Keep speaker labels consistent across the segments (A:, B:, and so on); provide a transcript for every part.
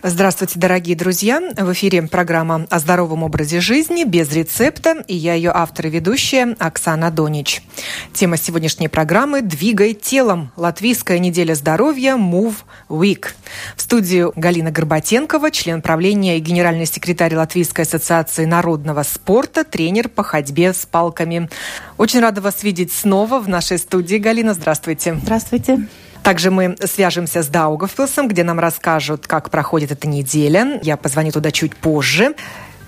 A: Здравствуйте, дорогие друзья! В эфире программа о здоровом образе жизни без рецепта, и я ее автор и ведущая Оксана Донич. Тема сегодняшней программы «Двигай телом. Латвийская неделя здоровья Move Week». В студию Галина Горбатенкова, член правления и генеральный секретарь Латвийской ассоциации народного спорта, тренер по ходьбе с палками. Очень рада вас видеть снова в нашей студии. Галина, здравствуйте.
B: Здравствуйте.
A: Также мы свяжемся с Даугавпилсом, где нам расскажут, как проходит эта неделя. Я позвоню туда чуть позже.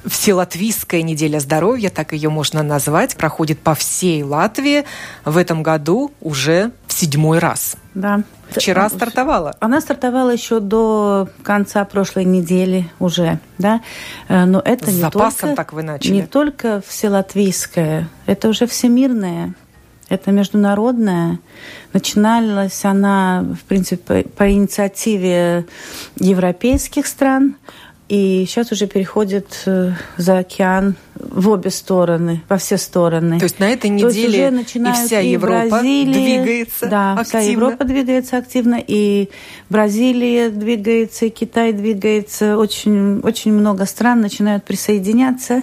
A: Вселатвийская неделя здоровья, так ее можно назвать, проходит по всей Латвии. В этом году уже в седьмой раз.
B: Да.
A: Вчера стартовала.
B: Она стартовала еще до конца прошлой недели уже, да. Э, но это С не
A: запасом
B: только,
A: так вы начали.
B: Не только вселатвийская, это уже всемирная это международная. Начиналась она, в принципе, по инициативе европейских стран, и сейчас уже переходит э, за океан в обе стороны, во все стороны.
A: То есть на этой неделе и вся и Европа Бразилия, двигается
B: да,
A: активно?
B: вся Европа двигается активно, и Бразилия двигается, и Китай двигается. Очень, очень много стран начинают присоединяться.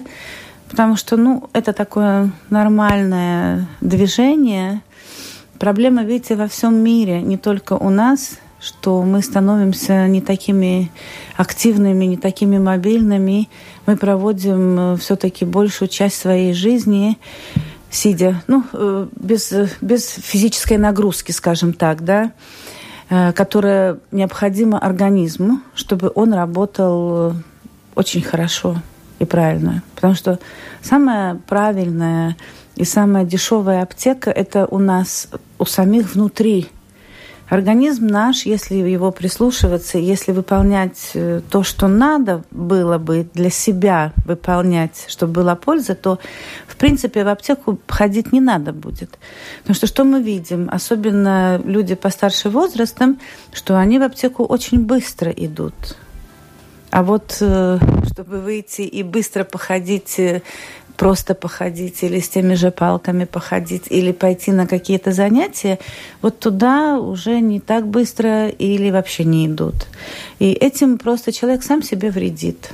B: Потому что, ну, это такое нормальное движение. Проблема, видите, во всем мире, не только у нас, что мы становимся не такими активными, не такими мобильными. Мы проводим э, все-таки большую часть своей жизни сидя, ну, э, без, без физической нагрузки, скажем так, да, э, которая необходима организму, чтобы он работал очень хорошо и правильную. Потому что самая правильная и самая дешевая аптека – это у нас, у самих внутри. Организм наш, если его прислушиваться, если выполнять э, то, что надо было бы для себя выполнять, чтобы была польза, то, в принципе, в аптеку ходить не надо будет. Потому что что мы видим? Особенно люди постарше возрастом, что они в аптеку очень быстро идут а вот э, чтобы выйти и быстро походить, э, просто походить или с теми же палками походить, или пойти на какие-то занятия, вот туда уже не так быстро или вообще не идут. И этим просто человек сам себе вредит.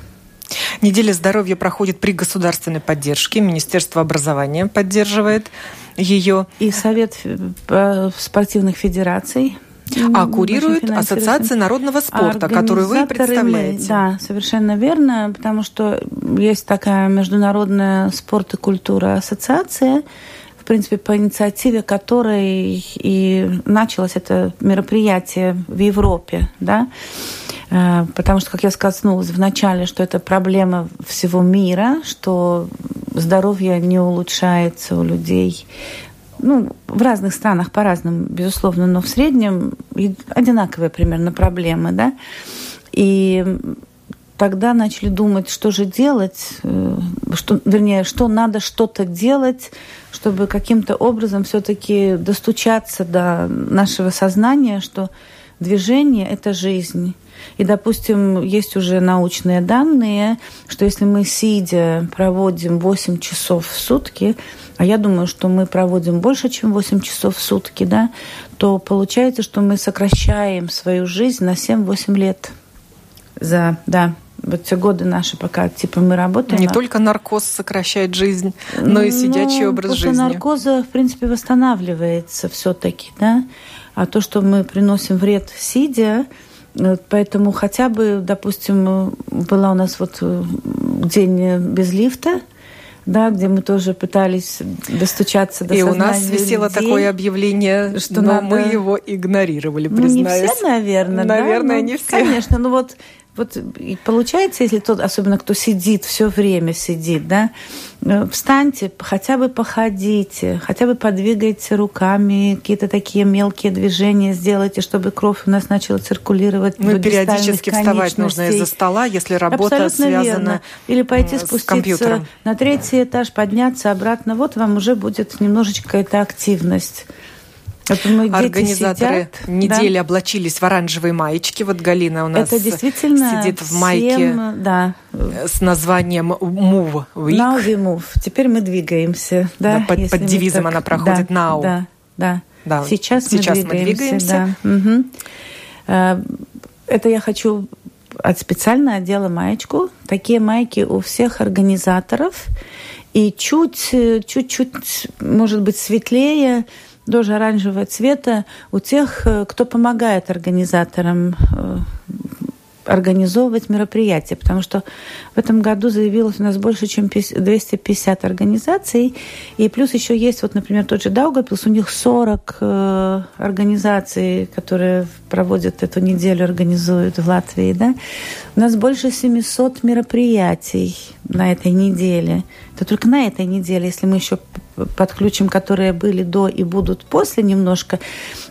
A: Неделя здоровья проходит при государственной поддержке. Министерство образования поддерживает ее.
B: И Совет э, спортивных федераций
A: а курирует Ассоциация народного спорта, которую вы представляете.
B: Да, совершенно верно, потому что есть такая международная спорт и культура ассоциация, в принципе, по инициативе которой и началось это мероприятие в Европе, да, э, потому что, как я сказала в начале, что это проблема всего мира, что здоровье не улучшается у людей, ну, в разных странах по-разному, безусловно, но в среднем одинаковые примерно проблемы, да. И тогда начали думать, что же делать, э, что, вернее, что надо что-то делать, чтобы каким-то образом все-таки достучаться до нашего сознания, что движение – это жизнь. И, допустим, есть уже научные данные, что если мы, сидя, проводим 8 часов в сутки, а я думаю, что мы проводим больше, чем 8 часов в сутки, да, то получается, что мы сокращаем свою жизнь на 7-8 лет. За, да, вот все годы наши, пока типа мы работаем.
A: Не только наркоз сокращает жизнь, но и сидячий
B: ну,
A: образ
B: после
A: жизни.
B: наркоза, в принципе, восстанавливается все-таки, да. А то, что мы приносим вред сидя, Поэтому хотя бы, допустим, была у нас вот э, день без лифта, да, где мы тоже пытались достучаться до
A: И у нас висело
B: людей,
A: такое объявление, что но надо... мы его игнорировали, признаюсь.
B: Ну, не все, наверное.
A: Наверное,
B: да?
A: не все.
B: Конечно, ну вот вот и получается, если тот, особенно кто сидит, все время сидит, да, э, встаньте, хотя бы походите, хотя бы подвигайте руками, какие-то такие мелкие движения сделайте, чтобы кровь у нас начала циркулировать.
A: Ну, периодически вставать нужно из-за стола, если работа
B: Абсолютно
A: связана
B: верно. Или пойти спуститься на третий этаж, подняться обратно. Вот вам уже будет немножечко эта активность.
A: Это мы Организаторы сидят, недели да? облачились в оранжевые маечки. Вот Галина у нас Это действительно сидит в майке всем, да. с названием Move Week.
B: Now we move. Теперь мы двигаемся. Да,
A: да под, под девизом так, она проходит да, Now.
B: Да, да.
A: да.
B: Сейчас, Сейчас мы двигаемся. Мы двигаемся. Да. Угу. Это я хочу от специально одела маечку. Такие майки у всех организаторов. И чуть, чуть-чуть, может быть, светлее, тоже оранжевого цвета у тех, кто помогает организаторам э, организовывать мероприятия, потому что в этом году заявилось у нас больше, чем 250 организаций, и плюс еще есть, вот, например, тот же Даугапилс, у них 40 э, организаций, которые проводят эту неделю, организуют в Латвии, да. У нас больше 700 мероприятий на этой неделе. Это только на этой неделе, если мы еще подключим, которые были до и будут после немножко.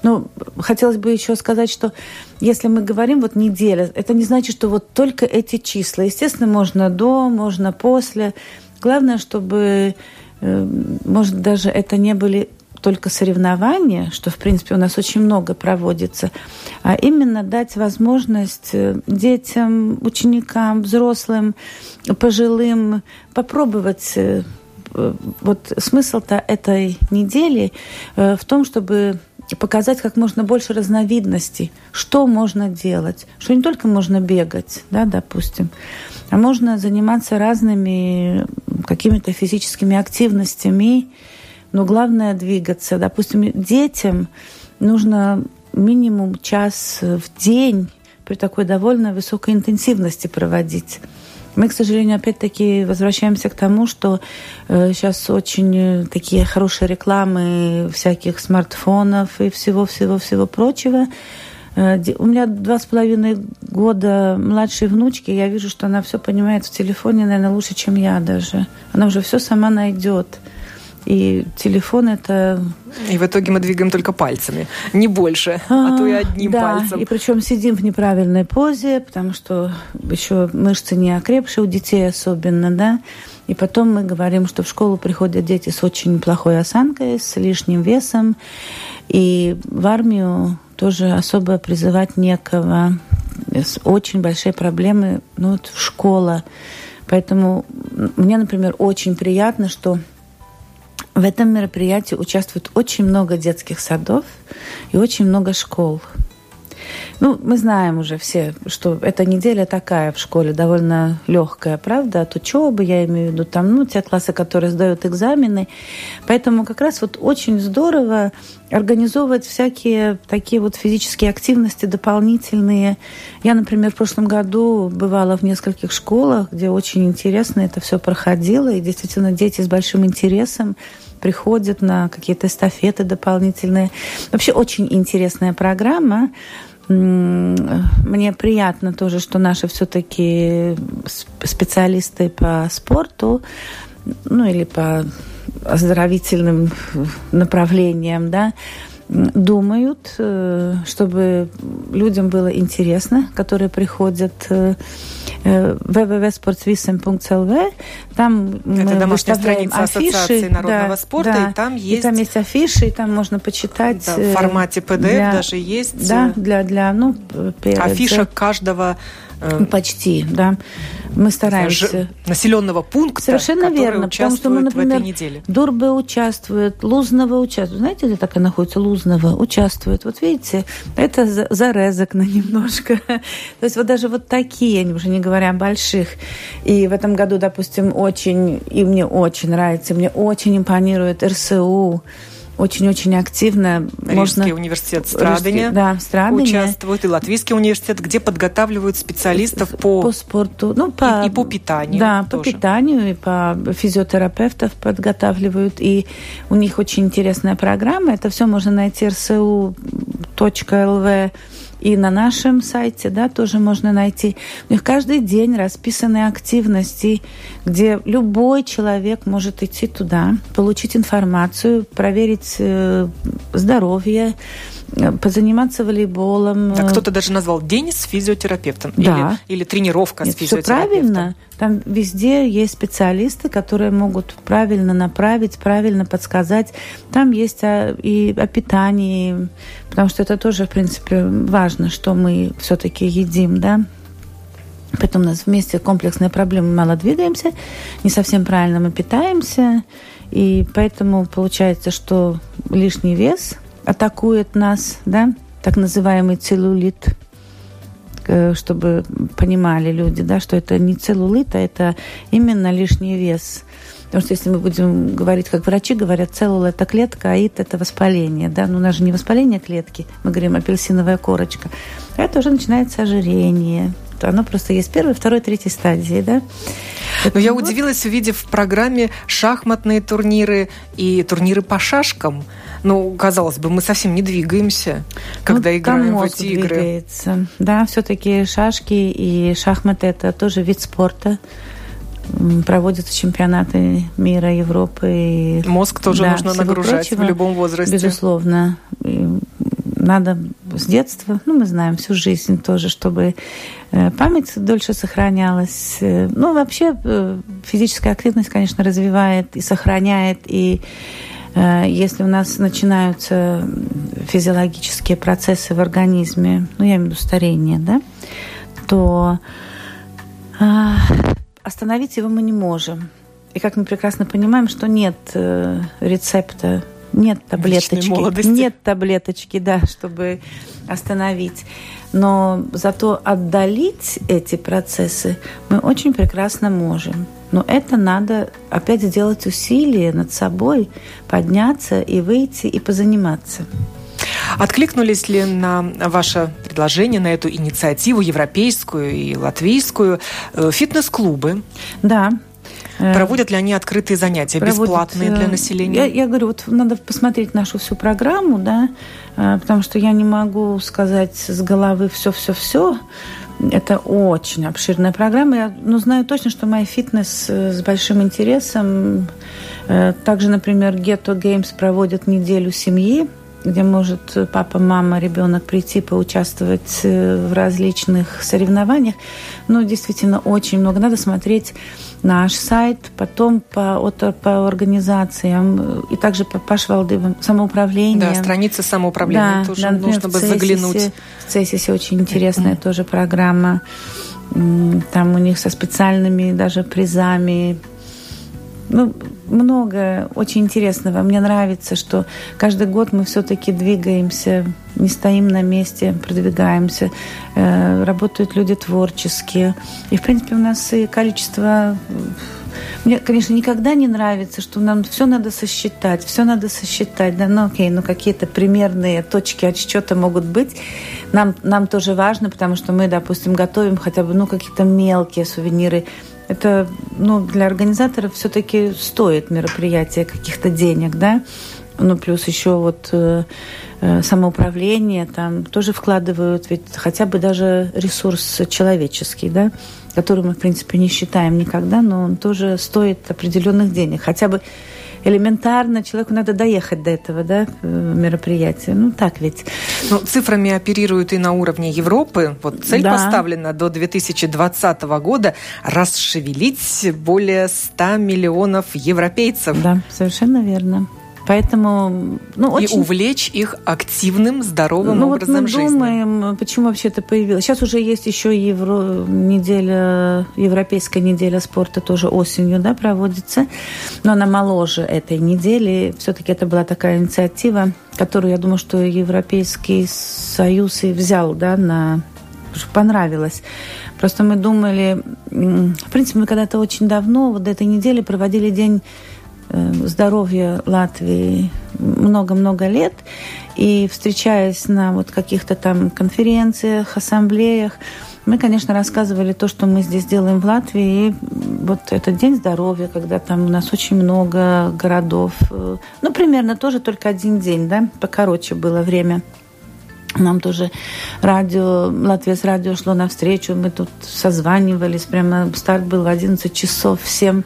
B: Но хотелось бы еще сказать, что если мы говорим вот неделя, это не значит, что вот только эти числа. Естественно, можно до, можно после. Главное, чтобы, э, может, даже это не были только соревнования, что, в принципе, у нас очень много проводится, а именно дать возможность э, детям, ученикам, взрослым, пожилым попробовать э, вот смысл-то этой недели в том, чтобы показать как можно больше разновидностей, что можно делать, что не только можно бегать, да, допустим, а можно заниматься разными какими-то физическими активностями, но главное двигаться. Допустим, детям нужно минимум час в день при такой довольно высокой интенсивности проводить. Мы, к сожалению, опять-таки возвращаемся к тому, что э, сейчас очень э, такие хорошие рекламы всяких смартфонов и всего-всего-всего прочего. Э, у меня два с половиной года младшей внучки, я вижу, что она все понимает в телефоне, наверное, лучше, чем я даже. Она уже все сама найдет. И телефон это...
A: И в итоге мы двигаем только пальцами, не больше, а, а то и одним
B: да,
A: пальцем.
B: и причем сидим в неправильной позе, потому что еще мышцы не окрепшие у детей особенно, да. И потом мы говорим, что в школу приходят дети с очень плохой осанкой, с лишним весом. И в армию тоже особо призывать некого. Очень большие проблемы, ну вот школа. Поэтому мне, например, очень приятно, что в этом мероприятии участвует очень много детских садов и очень много школ. Ну, мы знаем уже все, что эта неделя такая в школе, довольно легкая, правда, от учебы, я имею в виду, там, ну, те классы, которые сдают экзамены. Поэтому как раз вот очень здорово организовывать всякие такие вот физические активности дополнительные. Я, например, в прошлом году бывала в нескольких школах, где очень интересно это все проходило, и действительно дети с большим интересом приходят на какие-то эстафеты дополнительные. Вообще очень интересная программа. Мне приятно тоже, что наши все-таки специалисты по спорту, ну или по оздоровительным направлениям, да, думают, э, чтобы людям было интересно, которые приходят э, э, www.sportsvisem.lv.
A: Там Это мы выставляем афиши. Ассоциации народного да, спорта, да, и там есть...
B: И там есть афиши, и там можно почитать... Да,
A: в формате PDF для, даже есть.
B: Да, для, для ну,
A: афиша каждого
B: Э, Почти, да. Мы стараемся.
A: Населенного пункта,
B: Совершенно верно, потому что, ну, например. Дурбе участвует, Лузново участвует. Знаете, где так и находится Лузново? Участвует. Вот видите, это зарезок на немножко. То есть вот даже вот такие, уже не говоря о больших. И в этом году, допустим, очень, и мне очень нравится, мне очень импонирует РСУ, очень-очень активно.
A: Рижский можно... университет Страдания,
B: да, Страдания
A: участвует, и Латвийский университет, где подготавливают специалистов по,
B: по спорту, ну, по...
A: И, и по питанию.
B: Да, тоже. по питанию, и по физиотерапевтов подготавливают. И у них очень интересная программа. Это все можно найти rsu.lv и на нашем сайте, да, тоже можно найти. У них каждый день расписаны активности, где любой человек может идти туда, получить информацию, проверить э, здоровье, позаниматься волейболом.
A: Да, кто-то даже назвал день с физиотерапевтом.
B: Да.
A: Или, или тренировка
B: Нет,
A: с физиотерапевтом.
B: Все правильно. Там везде есть специалисты, которые могут правильно направить, правильно подсказать. Там есть о, и о питании, потому что это тоже, в принципе, важно, что мы все-таки едим, да. Поэтому у нас вместе комплексная проблема. Мы мало двигаемся, не совсем правильно мы питаемся. И поэтому получается, что лишний вес атакует нас, да, так называемый целлулит, э, чтобы понимали люди, да, что это не целлулит, а это именно лишний вес. Потому что если мы будем говорить, как врачи говорят, целлул – это клетка, а ит – это воспаление. Да? Но у нас же не воспаление клетки, мы говорим апельсиновая корочка. А это уже начинается ожирение, оно просто есть первой, второй, третьей стадии, да.
A: Но я удивилась, увидев в программе шахматные турниры и турниры по шашкам. Ну, казалось бы, мы совсем не двигаемся, когда ну, играем в эти игры.
B: Двигается. Да, все-таки шашки и шахматы это тоже вид спорта проводятся чемпионаты мира, Европы. И,
A: Мозг тоже
B: да,
A: нужно нагружать прочего, в любом возрасте.
B: Безусловно надо с детства, ну, мы знаем, всю жизнь тоже, чтобы э, память дольше сохранялась. Э, ну, вообще э, физическая активность, конечно, развивает и сохраняет, и если у нас начинаются физиологические процессы в организме, ну, я имею в виду старение, да, то остановить его мы не можем. И как мы прекрасно понимаем, что нет рецепта нет таблеточки, нет таблеточки, да, чтобы остановить. Но зато отдалить эти процессы мы очень прекрасно можем. Но это надо опять сделать усилие над собой, подняться и выйти и позаниматься.
A: Откликнулись ли на ваше предложение, на эту инициативу европейскую и латвийскую э, фитнес-клубы?
B: Да,
A: Э, Проводят ли они открытые занятия, Проводят, бесплатные для э, населения?
B: Я, я говорю, вот надо посмотреть нашу всю программу, да, потому что я не могу сказать с головы все-все-все. Это очень обширная программа. Я ну, знаю точно, что моя фитнес с большим интересом. Также, например, Ghetto Games проводят неделю семьи, где может папа, мама, ребенок прийти поучаствовать в различных соревнованиях. Ну, действительно, очень много. Надо смотреть наш сайт, потом по, от, по организациям и также по Пашвалдывым самоуправлением.
A: Да, страница самоуправления да, тоже да, например, нужно бы Цесисе, заглянуть.
B: В Цесисе очень интересная тоже программа. Там у них со специальными даже призами ну, много очень интересного. Мне нравится, что каждый год мы все-таки двигаемся, не стоим на месте, продвигаемся. Э, работают люди творческие. И, в принципе, у нас и количество мне, конечно, никогда не нравится, что нам все надо сосчитать, все надо сосчитать. Да, ну окей, ну какие-то примерные точки отсчета могут быть. Нам, нам тоже важно, потому что мы, допустим, готовим хотя бы ну, какие-то мелкие сувениры это ну, для организаторов все-таки стоит мероприятие каких-то денег, да? Ну, плюс еще вот э, э, самоуправление, там тоже вкладывают ведь хотя бы даже ресурс человеческий, да, который мы, в принципе, не считаем никогда, но он тоже стоит определенных денег. Хотя бы элементарно человеку надо доехать до этого да, мероприятия. Ну, так ведь.
A: Ну, цифрами оперируют и на уровне Европы. Вот цель да. поставлена до 2020 года расшевелить более 100 миллионов европейцев.
B: Да, совершенно верно. Поэтому,
A: ну, очень... И увлечь их активным, здоровым
B: ну,
A: образом
B: вот мы
A: жизни.
B: думаем, почему вообще это появилось. Сейчас уже есть еще евро... неделя, Европейская неделя спорта тоже осенью да, проводится, но она моложе этой недели. Все-таки это была такая инициатива, которую, я думаю, что Европейский Союз и взял да, на понравилось. Просто мы думали, в принципе, мы когда-то очень давно, вот этой неделе проводили день здоровья Латвии много-много лет. И встречаясь на вот каких-то там конференциях, ассамблеях, мы, конечно, рассказывали то, что мы здесь делаем в Латвии. И вот этот День здоровья, когда там у нас очень много городов. Э, ну, примерно тоже только один день, да, покороче было время. Нам тоже радио, Латвия с радио шло навстречу, мы тут созванивались, прямо старт был в 11 часов всем.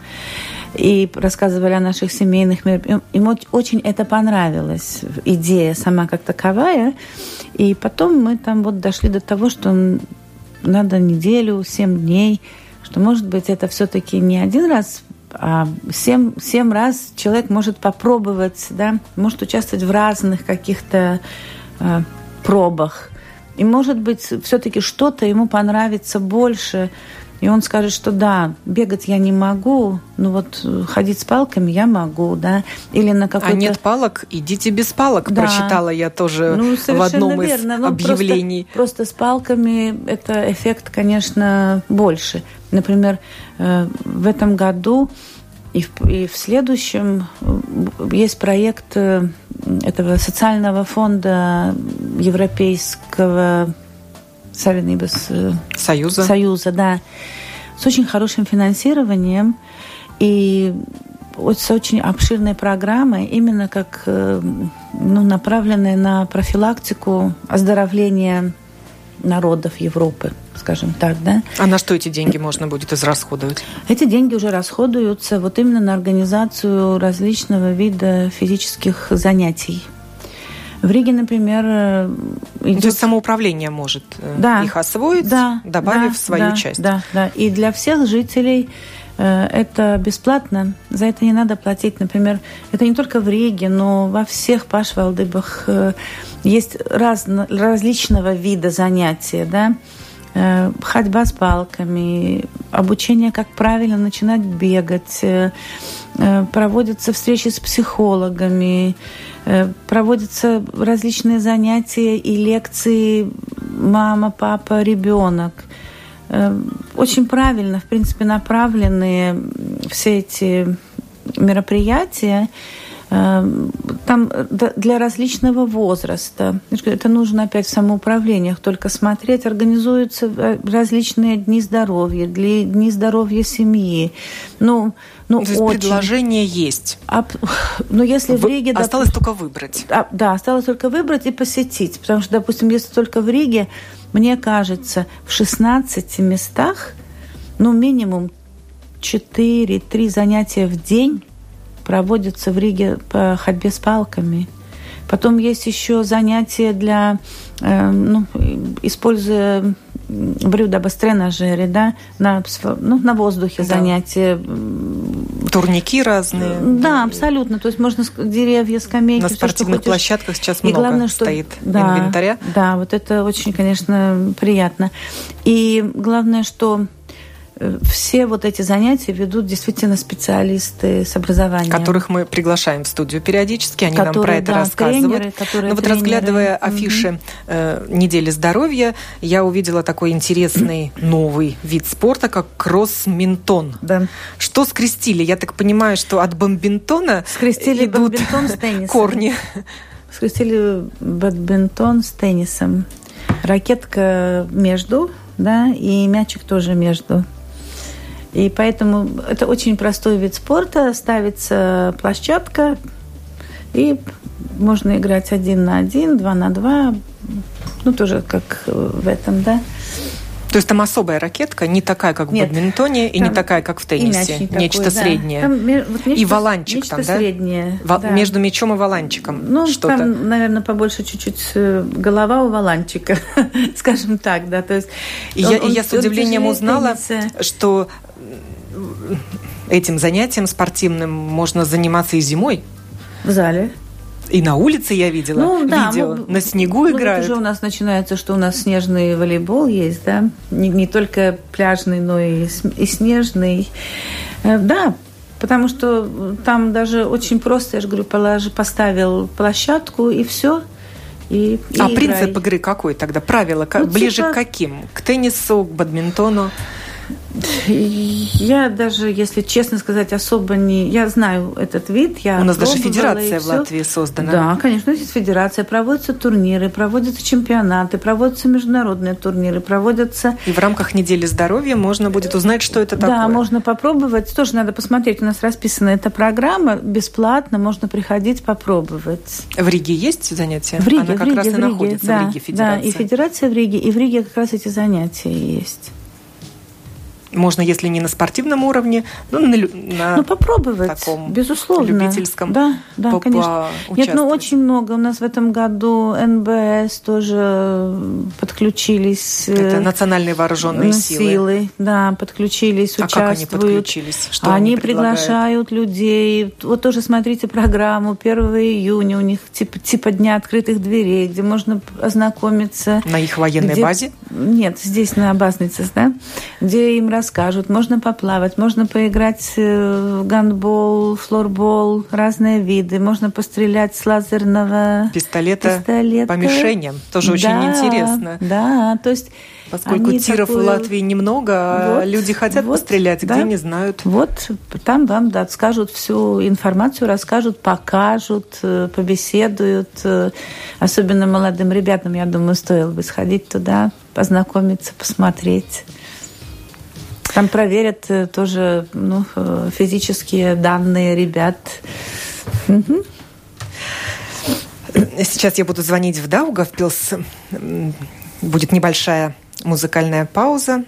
B: И рассказывали о наших семейных мероприятиях. Им очень это понравилось, идея сама как таковая. И потом мы там вот дошли до того, что надо неделю, семь дней, что, может быть, это все-таки не один раз а семь, семь раз человек может попробовать, да, может участвовать в разных каких-то э, пробах. И, может быть, все-таки что-то ему понравится больше. И он скажет, что да, бегать я не могу, но вот ходить с палками я могу, да, или на какой-то...
A: А нет палок, идите без палок, да. прочитала я тоже ну, в одном
B: верно.
A: из ну, объявлений.
B: Просто, просто с палками это эффект, конечно, больше. Например, э, в этом году и в, и в следующем э, есть проект э, этого социального фонда Европейского
A: Союза.
B: Союза, да, с очень хорошим финансированием и с очень обширной программой, именно как ну, направленной на профилактику оздоровления народов Европы, скажем так, да.
A: А на что эти деньги можно будет израсходовать?
B: Эти деньги уже расходуются вот именно на организацию различного вида физических занятий. В Риге, например,
A: идет... Ну, то есть самоуправление может э, да, их освоить, да, добавив да, свою
B: да,
A: часть.
B: Да, да. И для всех жителей э, это бесплатно, за это не надо платить. Например, это не только в Риге, но во всех пашвалдыбах э, есть раз, различного вида занятия, да, э, ходьба с палками, обучение, как правильно начинать бегать, э, э, проводятся встречи с психологами, проводятся различные занятия и лекции мама, папа, ребенок. Очень правильно, в принципе, направленные все эти мероприятия. Эм, там для различного возраста. Это нужно опять в самоуправлениях только смотреть. Организуются э, различные дни здоровья, дни здоровья семьи.
A: Ну, ну, То есть очень. предложение есть.
B: А, ну, если
A: в Риге... Осталось доп... только выбрать.
B: А, да, осталось только выбрать и посетить. Потому что, допустим, если только в Риге, мне кажется, в 16 местах, ну, минимум 4-3 занятия в день проводятся в Риге по ходьбе с палками. Потом есть еще занятия для, э, ну, используя брюда бастренажере, да, на, ну, на воздухе да. занятия.
A: Турники разные.
B: Да, абсолютно. То есть можно деревья, скамейки.
A: На спортивных все, площадках сейчас И много главное, что, стоит да, инвентаря.
B: Да, вот это очень, конечно, приятно. И главное, что все вот эти занятия ведут действительно специалисты с образованием.
A: Которых мы приглашаем в студию периодически, они которые, нам про это да, рассказывают. Тренеры, Но вот тренеры. разглядывая афиши угу. э, недели здоровья, я увидела такой интересный новый вид спорта, как кросс-ментон.
B: Да.
A: Что скрестили? Я так понимаю, что от бомбинтона
B: скрестили идут бомбинтон с теннисом.
A: корни.
B: Скрестили бадминтон с теннисом. Ракетка между, да, и мячик тоже между. И поэтому это очень простой вид спорта. Ставится площадка, и можно играть один на один, два на два. Ну, тоже как в этом, да.
A: То есть там особая ракетка, не такая, как в Нет, бадминтоне, и не такая, как в теннисе. Не нечто такой, среднее. Да. Там, вот нечто, и валанчик нечто там, да?
B: среднее.
A: Во, да. Между мячом и валанчиком.
B: Ну, что-то. там, наверное, побольше чуть-чуть э, голова у валанчика, скажем так, да. То есть
A: и он, я, он, я с удивлением узнала, тенниса. что этим занятием спортивным можно заниматься и зимой.
B: В зале.
A: И на улице я видела ну, да, видео, мы, на снегу ну, играют.
B: уже у нас начинается, что у нас снежный волейбол есть, да, не, не только пляжный, но и, и снежный. Э, да, потому что там даже очень просто, я же говорю, положи, поставил площадку и все. И,
A: и а играй. принцип игры какой тогда? Правила ну, ближе типа... к каким? К теннису, к бадминтону?
B: Я даже, если честно сказать, особо не... Я знаю этот вид. Я
A: У нас даже федерация в Латвии создана.
B: Да, конечно, есть федерация. Проводятся турниры, проводятся чемпионаты, проводятся международные турниры, проводятся...
A: И в рамках недели здоровья можно будет узнать, что это такое.
B: Да, можно попробовать. Тоже надо посмотреть. У нас расписана эта программа. Бесплатно можно приходить попробовать.
A: В Риге есть занятия?
B: В Риге,
A: Она как
B: в Риге,
A: раз
B: и
A: находится
B: да,
A: в Риге, федерация.
B: Да, и федерация в Риге, и в Риге как раз эти занятия есть.
A: Можно, если не на спортивном уровне, ну, на,
B: на ну, попробовать, таком безусловно.
A: любительском
B: Да, да, по, конечно. Нет, ну, очень много. У нас в этом году НБС тоже подключились.
A: Это национальные вооруженные силы.
B: силы. Да, подключились,
A: а
B: участвуют.
A: как они подключились? Что
B: они, они приглашают людей. Вот тоже смотрите программу 1 июня. У них типа, типа Дня открытых дверей, где можно ознакомиться.
A: На их военной
B: где...
A: базе?
B: Нет, здесь на Базницах, да? Где им расскажут. Можно поплавать, можно поиграть э, в гандбол, флорбол, разные виды. Можно пострелять с лазерного
A: пистолета, пистолета. по мишеням. Тоже очень
B: да,
A: интересно.
B: Да, то есть
A: Поскольку Они тиров такое... в Латвии немного, а вот, люди хотят вот, пострелять, да, где не знают.
B: Вот там вам да, скажут всю информацию, расскажут, покажут, э, побеседуют. Э, особенно молодым ребятам, я думаю, стоило бы сходить туда, познакомиться, посмотреть. Там проверят э, тоже ну, физические данные ребят.
A: Сейчас я буду звонить в Даугавпилс. Будет небольшая музыкальная пауза.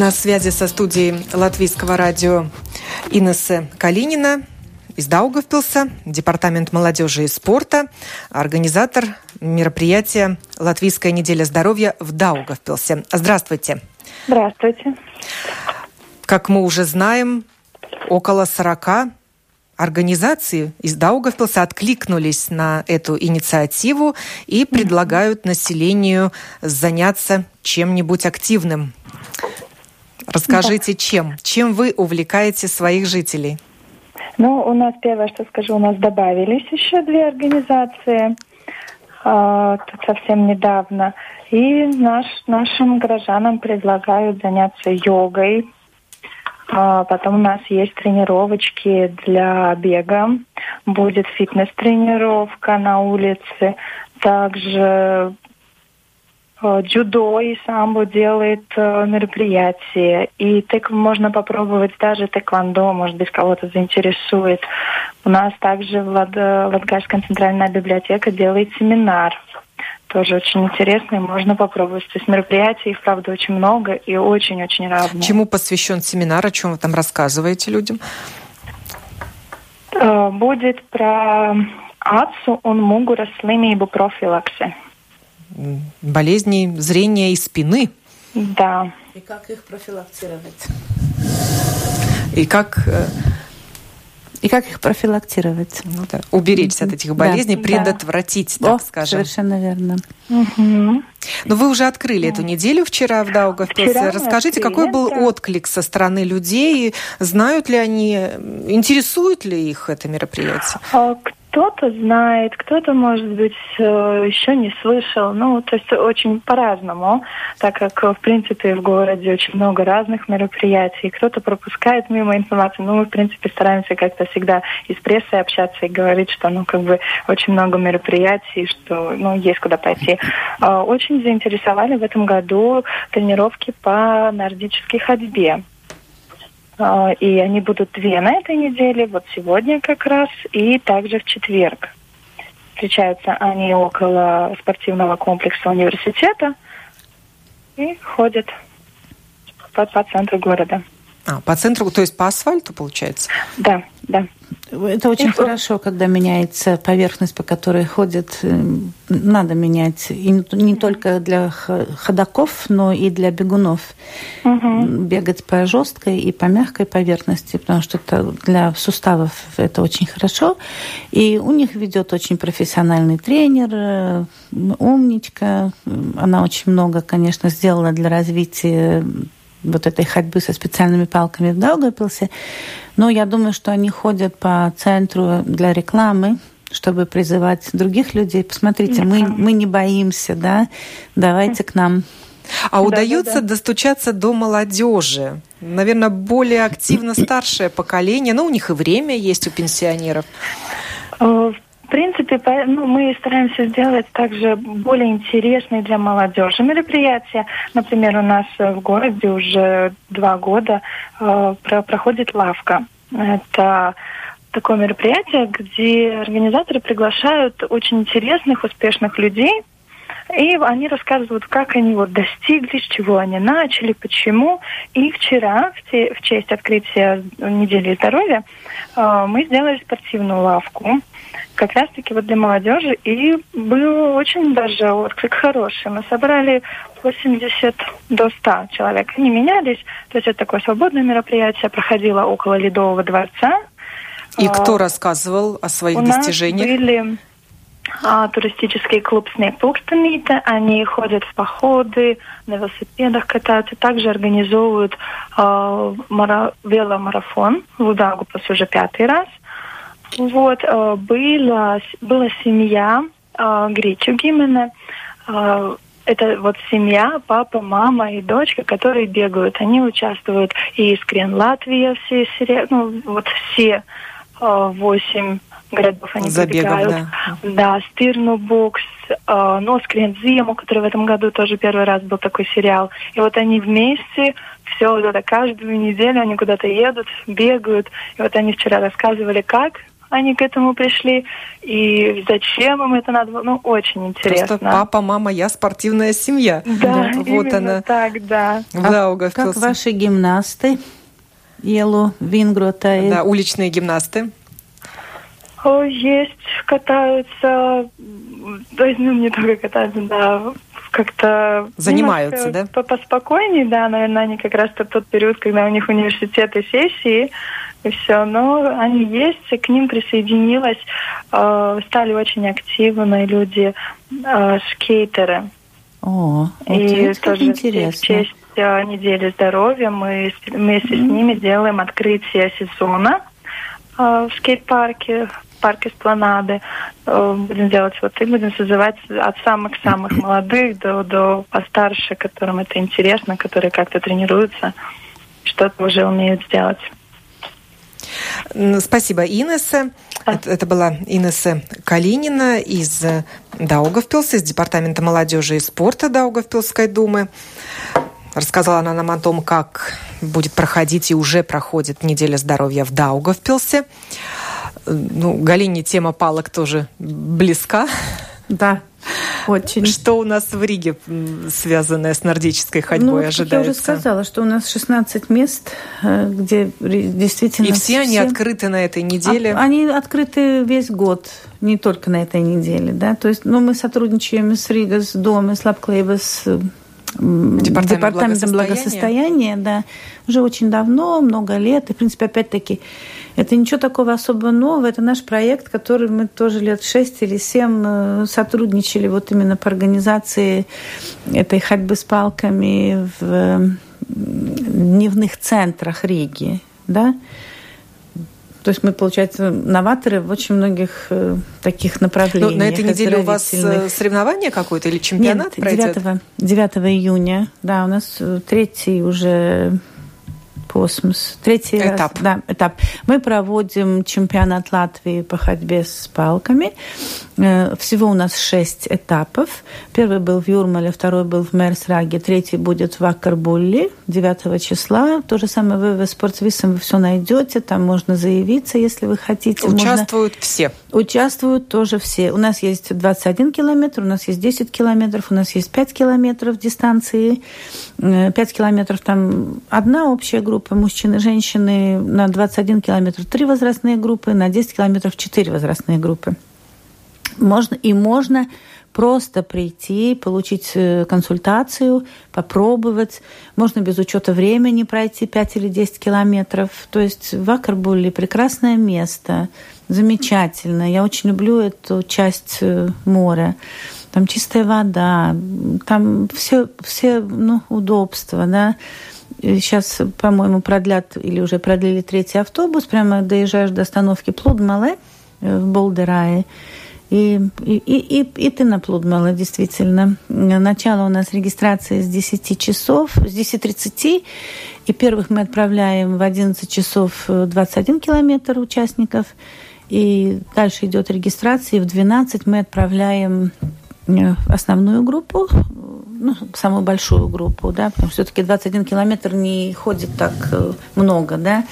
A: На связи со студией Латвийского радио Инесса Калинина из Даугавпилса, Департамент молодежи и спорта, организатор мероприятия «Латвийская неделя здоровья» в Даугавпилсе. Здравствуйте.
C: Здравствуйте.
A: Как мы уже знаем, около 40 организаций из Даугавпилса откликнулись на эту инициативу и предлагают населению заняться чем-нибудь активным Расскажите, да. чем? Чем вы увлекаете своих жителей?
C: Ну, у нас первое, что скажу, у нас добавились еще две организации э, тут совсем недавно. И наш, нашим горожанам предлагают заняться йогой. А потом у нас есть тренировочки для бега. Будет фитнес-тренировка на улице. Также Э, дзюдо и самбо делает э, мероприятия. И так можно попробовать даже тэквондо, может быть, кого-то заинтересует. У нас также Влад, Латгальская центральная библиотека делает семинар. Тоже очень интересный, можно попробовать. То есть мероприятий, правда, очень много и очень-очень разные.
A: Чему посвящен семинар, о чем вы там рассказываете людям?
C: Э, будет про ацу un muguras slimību profilakse
A: болезней зрения и спины.
C: Да.
B: И как их профилактировать?
A: И как э,
B: и как их профилактировать?
A: Ну, да. Уберечься от этих болезней, да. предотвратить, да. так О, скажем.
B: Совершенно верно.
C: Угу.
A: Но вы уже открыли да. эту неделю вчера в Даугавпилсе. Расскажите, какой был да. отклик со стороны людей? Знают ли они, интересует ли их это мероприятие?
C: А, кто-то знает, кто-то, может быть, э, еще не слышал. Ну, то есть очень по-разному, так как, в принципе, в городе очень много разных мероприятий. Кто-то пропускает мимо информации. Ну, мы, в принципе, стараемся как-то всегда и с прессой общаться и говорить, что, ну, как бы очень много мероприятий, что, ну, есть куда пойти. А, очень заинтересовали в этом году тренировки по нордической ходьбе. А, и они будут две на этой неделе, вот сегодня как раз, и также в четверг. Встречаются они около спортивного комплекса университета и ходят по, по центру города.
A: А, по центру, то есть по асфальту, получается?
C: Да, да.
B: Это очень и хорошо, когда меняется поверхность, по которой ходят. Э, надо менять. И не только для ходаков, но и для бегунов. Угу. Бегать по жесткой и по мягкой поверхности, потому что это для суставов это очень хорошо. И у них ведет очень профессиональный тренер, э, умничка. Она очень много, конечно, сделала для развития вот этой ходьбы со специальными палками в Даугавпилсе. Но я думаю, что они ходят по центру для рекламы, чтобы призывать других людей. Посмотрите, мы, мы не боимся, да, давайте к нам.
A: А удается да, да, да. достучаться до молодежи? Наверное, более активно старшее поколение, но у них и время есть у пенсионеров.
C: Э, в принципе, ну, мы стараемся сделать также более интересные для молодежи мероприятия. Например, у нас в городе уже два года э, проходит лавка. Это такое мероприятие, где организаторы приглашают очень интересных, успешных людей, и они рассказывают, как они вот достигли, с чего они начали, почему. И вчера, в, те, в честь открытия недели здоровья, э, мы сделали спортивную лавку как раз-таки вот для молодежи. И был очень даже отклик хороший. Мы собрали 80 до 100 человек. Они менялись. То есть это такое свободное мероприятие. Проходило около Ледового дворца.
A: И кто а, рассказывал о своих
C: У
A: достижениях?
C: Нас были а, туристический клуб «Снег Пукстанита». Они ходят в походы, на велосипедах катаются. Также организовывают а, мара- веломарафон в Удагупас уже пятый раз. Вот, э, была, была семья э, Гречу Гимена. Э, это вот семья, папа, мама и дочка, которые бегают. Они участвуют и из Крен Латвия, все, ну, вот все восемь городов они
A: Забегов.
C: Да, да Стирну Бокс, э, Носкрен Зиму, который в этом году тоже первый раз был такой сериал. И вот они вместе все вот это каждую неделю они куда-то едут, бегают. И вот они вчера рассказывали, как они к этому пришли, и зачем им это надо было. Ну, очень интересно.
A: Просто папа, мама, я спортивная семья.
C: Да, вот она. так, да.
B: А как ваши гимнасты? Елу, Вингрота.
A: Да, уличные гимнасты.
C: О, есть, катаются. То есть, ну, не только катаются, да, как-то...
A: Занимаются, да?
C: Поспокойнее, да, наверное, они как раз тот период, когда у них университеты, сессии, и все. Но они есть, к ним присоединилась, э, стали очень активные люди, э, скейтеры.
B: О, и это тоже интересно.
C: в честь э, недели здоровья мы вместе mm-hmm. с ними делаем открытие сезона э, в скейт-парке парк Эспланады. Э, будем делать вот и будем созывать от самых-самых молодых до, до постарше, которым это интересно, которые как-то тренируются, что-то уже умеют сделать.
A: Спасибо, Инесса. Это, это была Инесса Калинина из Даугавпилса, из Департамента молодежи и спорта Даугавпилской думы. Рассказала она нам о том, как будет проходить и уже проходит неделя здоровья в Даугавпилсе. Ну, Галине тема палок тоже близка.
B: Да, очень.
A: Что у нас в Риге, связанное с нордической ходьбой,
B: ну,
A: ожидается?
B: Я уже сказала, что у нас 16 мест, э, где действительно...
A: И все, все... они открыты на этой неделе?
B: А, они открыты весь год, не только на этой неделе. Да? То есть ну, мы сотрудничаем с Рига, с Домом, с Лапклейба, с
A: Департамент
B: департаментом благосостояния. благосостояния, да, уже очень давно, много лет. И, в принципе, опять-таки, это ничего такого особо нового. Это наш проект, который мы тоже лет шесть или семь э, сотрудничали вот именно по организации этой ходьбы с палками в дневных центрах Риги, да. То есть мы, получается, новаторы в очень многих э, таких направлениях. Ну,
A: на этой неделе у вас э, соревнование какое-то или чемпионат
B: Нет, 9, пройдет? 9 июня, да, у нас э, третий уже Космос. Третий
A: этап.
B: Раз, да, этап. Мы проводим чемпионат Латвии по ходьбе с палками. Э, всего у нас шесть этапов. Первый был в Юрмале, второй был в Мерсраге, третий будет в Акарбулле 9 числа. То же самое вы в Спортвисом вы все найдете, там можно заявиться, если вы хотите.
A: Участвуют
B: можно...
A: все?
B: Участвуют тоже все. У нас есть 21 километр, у нас есть 10 километров, у нас есть 5 километров дистанции. 5 э, километров там одна общая группа, группы мужчин и женщины, на 21 километр три возрастные группы, на 10 километров четыре возрастные группы. Можно, и можно просто прийти, получить э, консультацию, попробовать. Можно без учета времени пройти 5 или 10 километров. То есть в Акарбуле прекрасное место, замечательно. Я очень люблю эту часть э, моря. Там чистая вода, там все, все ну, удобства, да. Сейчас, по-моему, продлят или уже продлили третий автобус. Прямо доезжаешь до остановки Плудмале. в Болдерае. И, и, и, и ты наплудмала, действительно. Начало у нас регистрации с 10 часов, с 10.30. И первых мы отправляем в 11 часов 21 километр участников. И дальше идет регистрация. И в 12 мы отправляем э, основную группу, ну, самую большую группу, да, потому что все-таки 21 километр не ходит так э, много, да.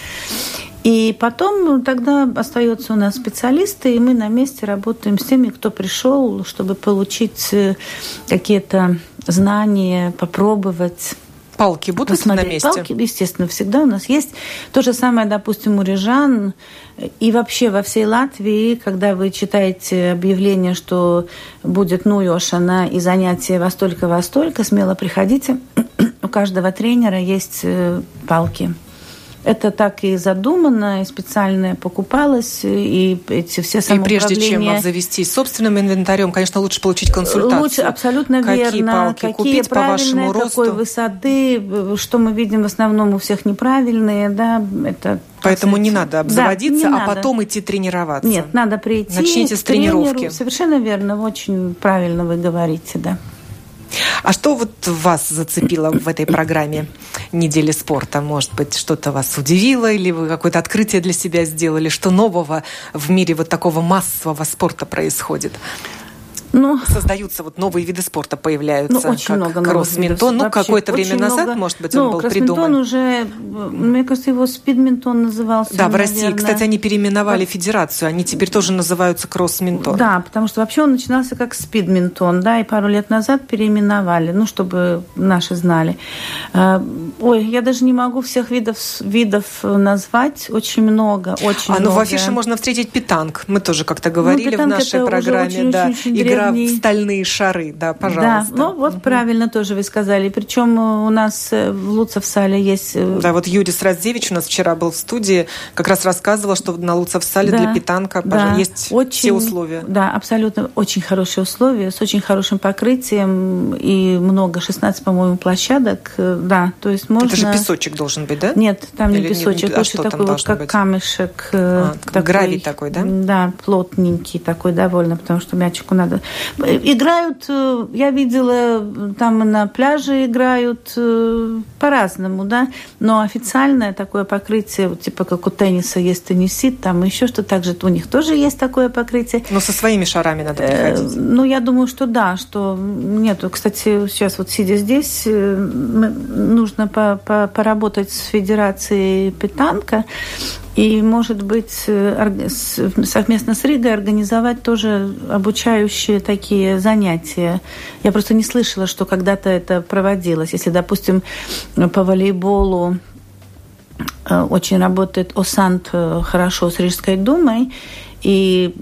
B: И потом тогда остаются у нас специалисты, и мы на месте работаем с теми, кто пришел, чтобы получить э, какие-то знания, попробовать.
A: Палки будут посмотреть. на месте?
B: Палки, естественно, всегда у нас есть. То же самое, допустим, у рижан и вообще во всей Латвии, когда вы читаете объявление, что будет ну Йошана и занятия во столько, во столько, смело приходите. У каждого тренера есть э, палки. Это так и задумано, и специально покупалось, и эти все
A: И прежде чем завестись собственным инвентарем, конечно, лучше получить консультацию.
B: Лучше, абсолютно
A: какие
B: верно.
A: Палки какие купить по вашему росту.
B: какой высоты, что мы видим в основном у всех неправильные, да, это
A: Поэтому не надо обзаводиться, да, не а надо. потом идти тренироваться.
B: Нет, надо прийти.
A: Начните с тренировки.
B: Совершенно верно, очень правильно вы говорите, да.
A: А что вот вас зацепило в этой программе недели спорта? Может быть, что-то вас удивило или вы какое-то открытие для себя сделали? Что нового в мире вот такого массового спорта происходит? Ну, Создаются вот новые виды спорта, появляются.
B: Ну, очень
A: как
B: много
A: кроссминтон. Ну, какое-то время много... назад, может быть, он
B: ну,
A: был придуман.
B: уже, мне кажется, его спидминтон назывался.
A: Да,
B: в
A: России, наверное. кстати, они переименовали вот. федерацию. Они теперь тоже называются кроссминтон.
B: Да, потому что вообще он начинался как спидминтон, да, и пару лет назад переименовали, ну, чтобы наши знали. А, ой, я даже не могу всех видов, видов назвать. Очень много, очень
A: а,
B: ну,
A: в афише можно встретить питанг. Мы тоже как-то говорили ну, в нашей программе. Очень, да.
B: очень, очень
A: игра в стальные шары, да, пожалуйста.
B: Да, ну вот угу. правильно тоже вы сказали. Причем у нас э, в Луцевсале есть... Э,
A: да, вот Юрий Сраздевич у нас вчера был в студии, как раз рассказывал, что на Луцевсале да, для питанка да, есть очень, все условия.
B: Да, абсолютно очень хорошие условия, с очень хорошим покрытием и много, 16, по-моему, площадок. Э, да, то есть можно...
A: Это же песочек должен быть, да?
B: Нет, там Или не песочек, не, а такой вот, как быть? камешек. А,
A: такой, гравий такой, да?
B: Да, плотненький такой довольно, потому что мячику надо Играют, э, я видела, там на пляже играют э, по-разному, да, но официальное такое покрытие, типа как у тенниса есть теннисит, там еще что также у них тоже есть такое покрытие.
A: Но со своими шарами надо э, приходить.
B: Ну, я думаю, что да, что нету. Кстати, сейчас вот сидя здесь, нужно по -по поработать с Федерацией Питанка, и, может быть, э, совместно с Ригой организовать тоже обучающие такие занятия. Я просто не слышала, что когда-то это проводилось. Если, допустим, по волейболу э, очень работает ОСАНТ э, хорошо с Рижской думой, и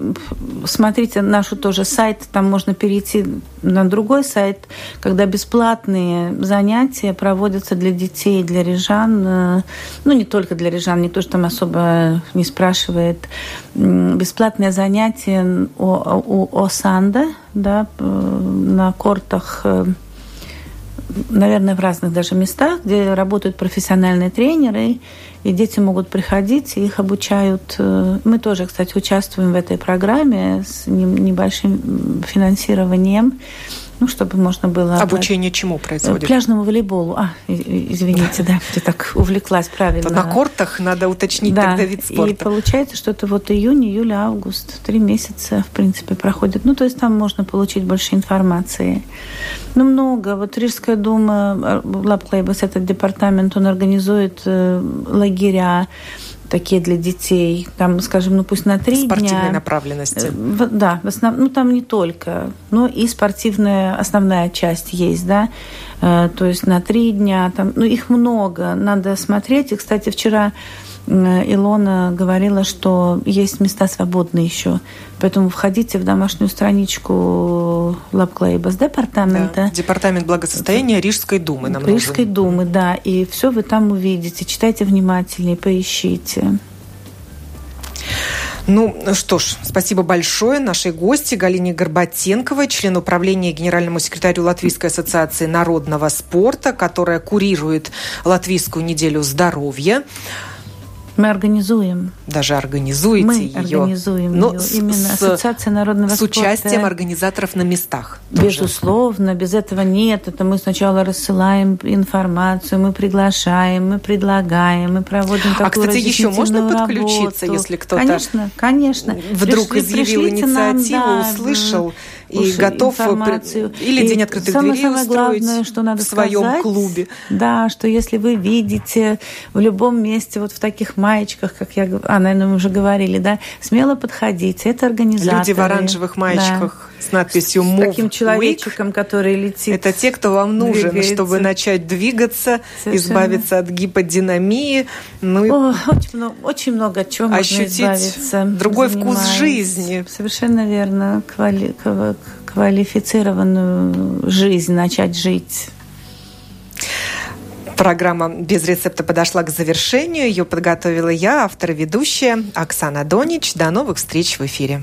B: смотрите нашу тоже сайт, там можно перейти на другой сайт, когда бесплатные занятия проводятся для детей, для рижан, э, ну не только для рижан, никто же там особо не спрашивает. Бесплатные занятия у, у Осанда, да, на кортах э, наверное, в разных даже местах, где работают профессиональные тренеры, и дети могут приходить, и их обучают. Э, мы тоже, кстати, участвуем в этой программе с небольшим финансированием ну, чтобы можно было...
A: Обучение чему происходит?
B: Пляжному волейболу. А, извините, да, я так увлеклась правильно.
A: На кортах надо уточнить да, тогда вид спорта.
B: и получается, что это вот июнь, июль, август, три месяца, в принципе, проходит. Ну, то есть там можно получить больше информации. Ну, много. Вот Рижская дума, Лапклейбас, этот департамент, он организует э, лагеря, такие для детей, там, скажем, ну пусть на три
A: Спортивной
B: дня.
A: Направленности.
B: Э, да, в основном, ну там не только, но и спортивная основная часть есть, да, э, то есть на три дня, там, ну их много, надо смотреть. И, кстати, вчера Илона говорила, что есть места свободные еще. Поэтому входите в домашнюю страничку Лапклейба с департамента.
A: Да, департамент благосостояния Рижской думы нам
B: Рижской нужен. думы, да. И все вы там увидите. Читайте внимательнее, поищите.
A: Ну что ж, спасибо большое нашей гости Галине Горбатенковой, член управления генеральному секретарю Латвийской ассоциации народного спорта, которая курирует Латвийскую неделю здоровья.
B: Мы организуем.
A: Даже организуете
B: Мы
A: ее.
B: организуем
A: Но
B: ее.
A: с-
B: Именно
A: с-
B: Ассоциация народного
A: С
B: спорта.
A: участием организаторов на местах. тоже.
B: Безусловно, без этого нет. Это мы сначала рассылаем информацию, мы приглашаем, мы предлагаем, мы проводим
A: А,
B: такую
A: кстати, еще можно подключиться,
B: работу.
A: если кто-то
B: Конечно, конечно.
A: Вдруг
B: Пришли-
A: изъявил
B: пришлите нам,
A: инициативу,
B: да,
A: услышал и готов э,
B: информацию.
A: или
B: И
A: день открытых
B: самое,
A: дверей
B: самое
A: устроить
B: главное, что надо
A: в своем
B: сказать,
A: клубе.
B: Да, что если вы видите в любом месте вот в таких маечках, как я, а, наверное, мы уже говорили, да, смело подходите. Это организаторы.
A: Люди в оранжевых маечках с надписью
B: С
A: «Move
B: таким
A: Week».
B: человечком, который летит.
A: Это те, кто вам нужен,
B: двигается.
A: чтобы начать двигаться,
B: Совершенно.
A: избавиться от гиподинамии, ну
B: О, очень, много, очень много от чего
A: Ощутить
B: можно избавиться.
A: другой вкус жизни.
B: Совершенно верно. Квали- ква- квалифицированную жизнь начать жить.
A: Программа «Без рецепта» подошла к завершению. Ее подготовила я, автор и ведущая Оксана Донич. До новых встреч в эфире.